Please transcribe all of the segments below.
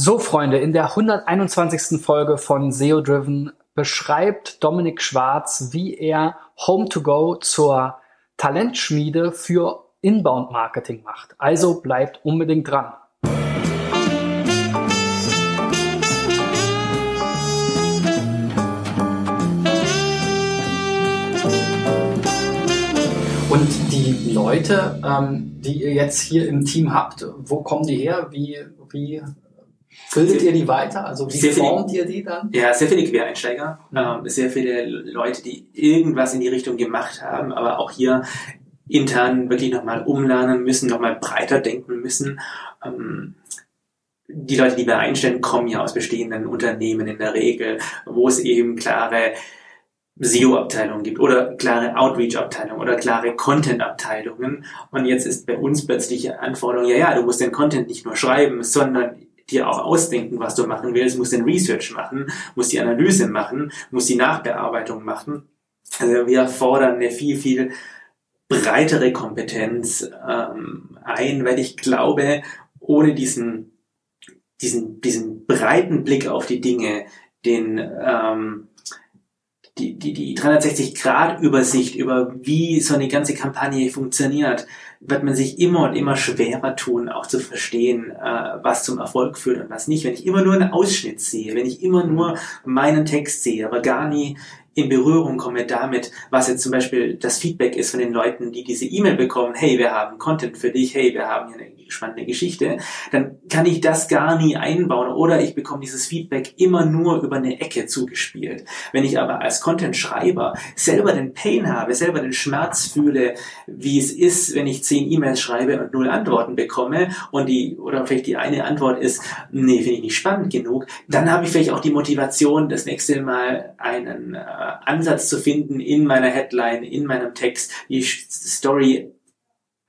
So, Freunde, in der 121. Folge von SEO Driven beschreibt Dominik Schwarz, wie er Home2Go zur Talentschmiede für Inbound Marketing macht. Also bleibt unbedingt dran. Und die Leute, ähm, die ihr jetzt hier im Team habt, wo kommen die her? Wie, wie Bildet ihr die weiter? Also wie Sehr viele- formt ihr die dann? Ja, sehr viele Quereinsteiger, ähm, sehr viele Leute, die irgendwas in die Richtung gemacht haben, aber auch hier intern wirklich nochmal umlernen müssen, nochmal breiter denken müssen. Ähm, die Leute, die wir einstellen, kommen ja aus bestehenden Unternehmen in der Regel, wo es eben klare SEO-Abteilungen gibt oder klare Outreach-Abteilungen oder klare Content-Abteilungen. Und jetzt ist bei uns plötzlich die Anforderung, ja, ja, du musst den Content nicht nur schreiben, sondern dir auch ausdenken, was du machen willst, musst den Research machen, musst die Analyse machen, musst die Nachbearbeitung machen. Also wir fordern eine viel, viel breitere Kompetenz ähm, ein, weil ich glaube, ohne diesen, diesen, diesen breiten Blick auf die Dinge, den ähm, die, die, die 360-Grad-Übersicht über wie so eine ganze Kampagne funktioniert, wird man sich immer und immer schwerer tun, auch zu verstehen, äh, was zum Erfolg führt und was nicht. Wenn ich immer nur einen Ausschnitt sehe, wenn ich immer nur meinen Text sehe, aber gar nie in Berührung komme damit, was jetzt zum Beispiel das Feedback ist von den Leuten, die diese E-Mail bekommen, hey, wir haben Content für dich, hey, wir haben hier eine spannende Geschichte, dann kann ich das gar nie einbauen oder ich bekomme dieses Feedback immer nur über eine Ecke zugespielt. Wenn ich aber als Content-Schreiber selber den Pain habe, selber den Schmerz fühle, wie es ist, wenn ich zehn E-Mails schreibe und null Antworten bekomme und die, oder vielleicht die eine Antwort ist, nee, finde ich nicht spannend genug, dann habe ich vielleicht auch die Motivation, das nächste Mal einen äh, Ansatz zu finden in meiner Headline, in meinem Text, die Story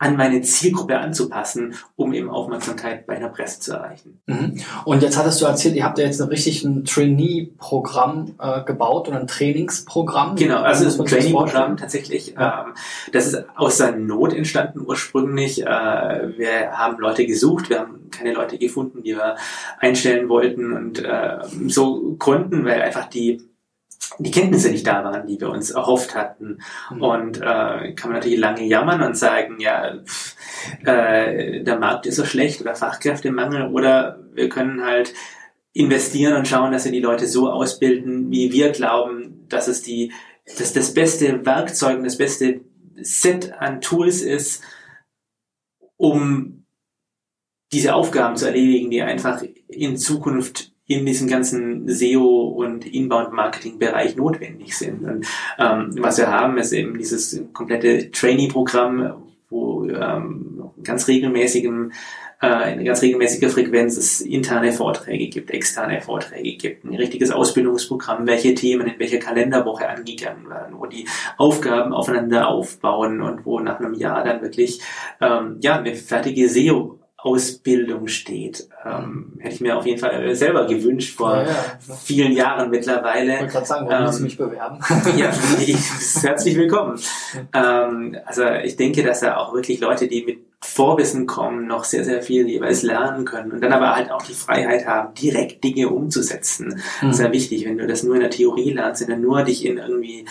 an meine Zielgruppe anzupassen, um eben Aufmerksamkeit bei einer Presse zu erreichen. Mhm. Und jetzt hattest du erzählt, ihr habt ja jetzt ein richtig ein Trainee-Programm äh, gebaut oder ein Trainingsprogramm. Genau, also es ist ein das vorstellen? tatsächlich. Ja. Ähm, das ist aus der Not entstanden ursprünglich. Äh, wir haben Leute gesucht, wir haben keine Leute gefunden, die wir einstellen wollten und äh, so konnten, weil einfach die die Kenntnisse nicht da waren, die wir uns erhofft hatten. Mhm. Und äh, kann man natürlich lange jammern und sagen, ja, pff, äh, der Markt ist so schlecht oder Fachkräftemangel oder wir können halt investieren und schauen, dass wir die Leute so ausbilden, wie wir glauben, dass es die, dass das beste Werkzeug und das beste Set an Tools ist, um diese Aufgaben zu erledigen, die einfach in Zukunft in diesem ganzen SEO und Inbound-Marketing-Bereich notwendig sind. Und ähm, was wir haben, ist eben dieses komplette Trainee-Programm, wo ähm, ganz regelmäßigem äh, in ganz regelmäßiger Frequenz es interne Vorträge gibt, externe Vorträge gibt, ein richtiges Ausbildungsprogramm, welche Themen in welcher Kalenderwoche angegangen werden, wo die Aufgaben aufeinander aufbauen und wo nach einem Jahr dann wirklich ähm, ja eine fertige SEO Ausbildung steht. Ähm, hätte ich mir auf jeden Fall selber gewünscht vor Ja, ja. vielen Jahren Ich mittlerweile. wollte gerade sagen, wo Ähm, ich mich bewerben? Ja, ich, herzlich willkommen. Ähm, also ich denke, dass da auch wirklich Leute, die mit Vorwissen kommen, noch sehr, sehr viel jeweils lernen können und dann aber halt auch die Freiheit haben, direkt Dinge umzusetzen. Das ist Mhm. ja wichtig, wenn du das nur in der Theorie lernst, wenn du nur dich in irgendwie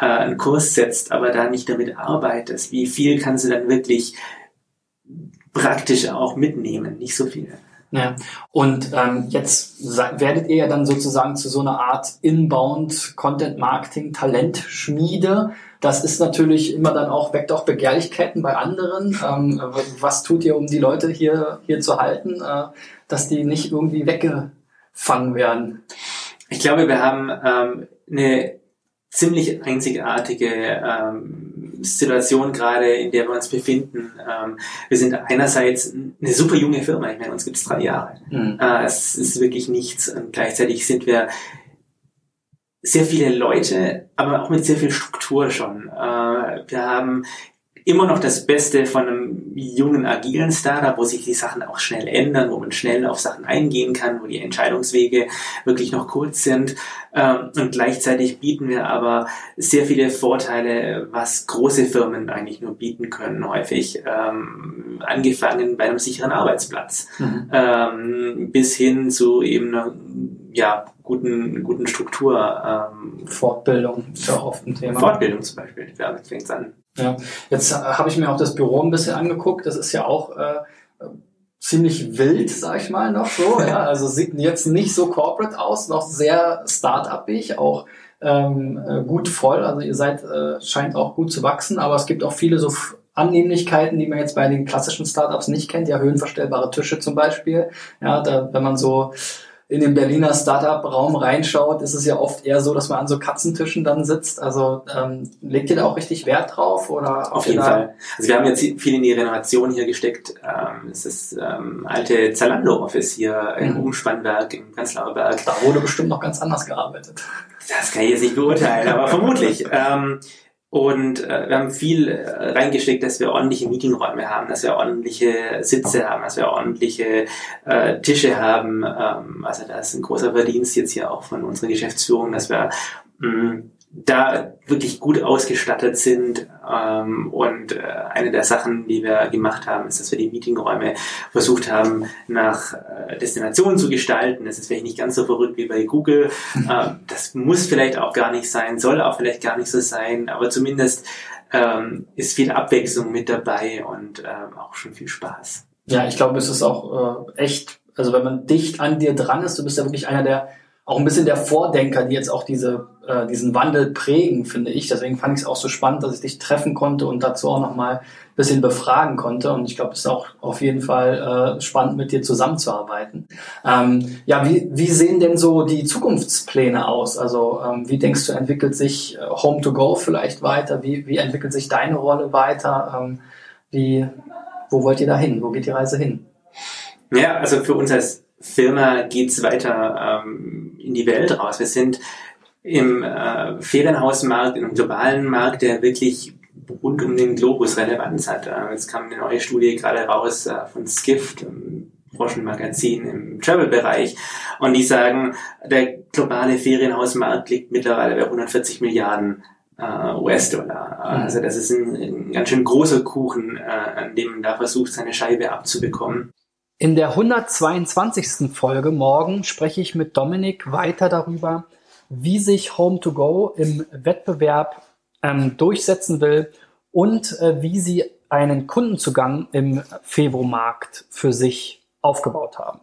äh, einen Kurs setzt, aber da nicht damit arbeitest, wie viel kannst du dann wirklich praktisch auch mitnehmen? Nicht so viel. Ja. Und ähm, jetzt werdet ihr ja dann sozusagen zu so einer Art Inbound Content Marketing Talentschmiede. Das ist natürlich immer dann auch, weckt auch Begehrlichkeiten bei anderen. Ähm, was tut ihr, um die Leute hier, hier zu halten, äh, dass die nicht irgendwie weggefangen werden? Ich glaube, wir haben ähm, eine ziemlich einzigartige ähm, Situation gerade, in der wir uns befinden. Ähm, wir sind einerseits eine super junge Firma. Ich meine, uns gibt es drei Jahre. Mhm. Äh, es ist wirklich nichts. Und gleichzeitig sind wir sehr viele Leute, aber auch mit sehr viel Struktur schon. Äh, wir haben immer noch das Beste von einem jungen, agilen Startup, wo sich die Sachen auch schnell ändern, wo man schnell auf Sachen eingehen kann, wo die Entscheidungswege wirklich noch kurz sind. Ähm, und gleichzeitig bieten wir aber sehr viele Vorteile, was große Firmen eigentlich nur bieten können, häufig. Ähm, angefangen bei einem sicheren Arbeitsplatz mhm. ähm, bis hin zu eben einer ja, guten, guten Struktur. Ähm, Fortbildung ist ja auch oft ein Thema. Fortbildung zum Beispiel, ja, fängt an. Ja, jetzt habe ich mir auch das Büro ein bisschen angeguckt. Das ist ja auch äh, ziemlich wild, sag ich mal, noch so. Ja, also sieht jetzt nicht so corporate aus, noch sehr start-upig, auch ähm, äh, gut voll. Also ihr seid äh, scheint auch gut zu wachsen, aber es gibt auch viele so Annehmlichkeiten, die man jetzt bei den klassischen Startups nicht kennt. Ja, höhenverstellbare Tische zum Beispiel. Ja, da, wenn man so in den Berliner Startup-Raum reinschaut, ist es ja oft eher so, dass man an so Katzentischen dann sitzt. Also ähm, legt ihr da auch richtig Wert drauf? Oder Auf jeden Fall. Also wir haben jetzt viel in die Renovation hier gesteckt. Ähm, es ist ähm, alte Zalando-Office hier im mhm. Umspannwerk, im Prenzlauer Berg. Da wurde bestimmt noch ganz anders gearbeitet. Das kann ich jetzt nicht beurteilen, aber vermutlich. Ähm, und äh, wir haben viel äh, reingesteckt, dass wir ordentliche Meetingräume haben, dass wir ordentliche Sitze haben, dass wir ordentliche äh, Tische haben. Ähm, also das ist ein großer Verdienst jetzt hier auch von unserer Geschäftsführung, dass wir mh, mm, da wirklich gut ausgestattet sind. Ähm, und äh, eine der Sachen, die wir gemacht haben, ist, dass wir die Meetingräume versucht haben, nach äh, Destinationen zu gestalten. Das ist vielleicht nicht ganz so verrückt wie bei Google. Ähm, das muss vielleicht auch gar nicht sein, soll auch vielleicht gar nicht so sein, aber zumindest ähm, ist viel Abwechslung mit dabei und ähm, auch schon viel Spaß. Ja, ich glaube, es ist auch äh, echt, also wenn man dicht an dir dran ist, du bist ja wirklich einer der auch ein bisschen der Vordenker, die jetzt auch diese, äh, diesen Wandel prägen, finde ich. Deswegen fand ich es auch so spannend, dass ich dich treffen konnte und dazu auch nochmal ein bisschen befragen konnte. Und ich glaube, es ist auch auf jeden Fall äh, spannend, mit dir zusammenzuarbeiten. Ähm, ja, wie, wie sehen denn so die Zukunftspläne aus? Also ähm, wie denkst du, entwickelt sich äh, Home to Go vielleicht weiter? Wie, wie entwickelt sich deine Rolle weiter? Ähm, wie, wo wollt ihr da hin? Wo geht die Reise hin? Ja, also für uns als Firma geht's weiter ähm, in die Welt raus. Wir sind im äh, Ferienhausmarkt, im globalen Markt, der wirklich rund um den Globus Relevanz hat. Äh, jetzt kam eine neue Studie gerade raus äh, von Skift, einem Branchenmagazin im Travel-Bereich, und die sagen, der globale Ferienhausmarkt liegt mittlerweile bei 140 Milliarden äh, US-Dollar. Mhm. Also das ist ein, ein, ganz schön großer Kuchen, äh, an dem man da versucht, seine Scheibe abzubekommen. In der 122. Folge morgen spreche ich mit Dominik weiter darüber, wie sich Home2Go im Wettbewerb ähm, durchsetzen will und äh, wie sie einen Kundenzugang im Fevo-Markt für sich aufgebaut haben.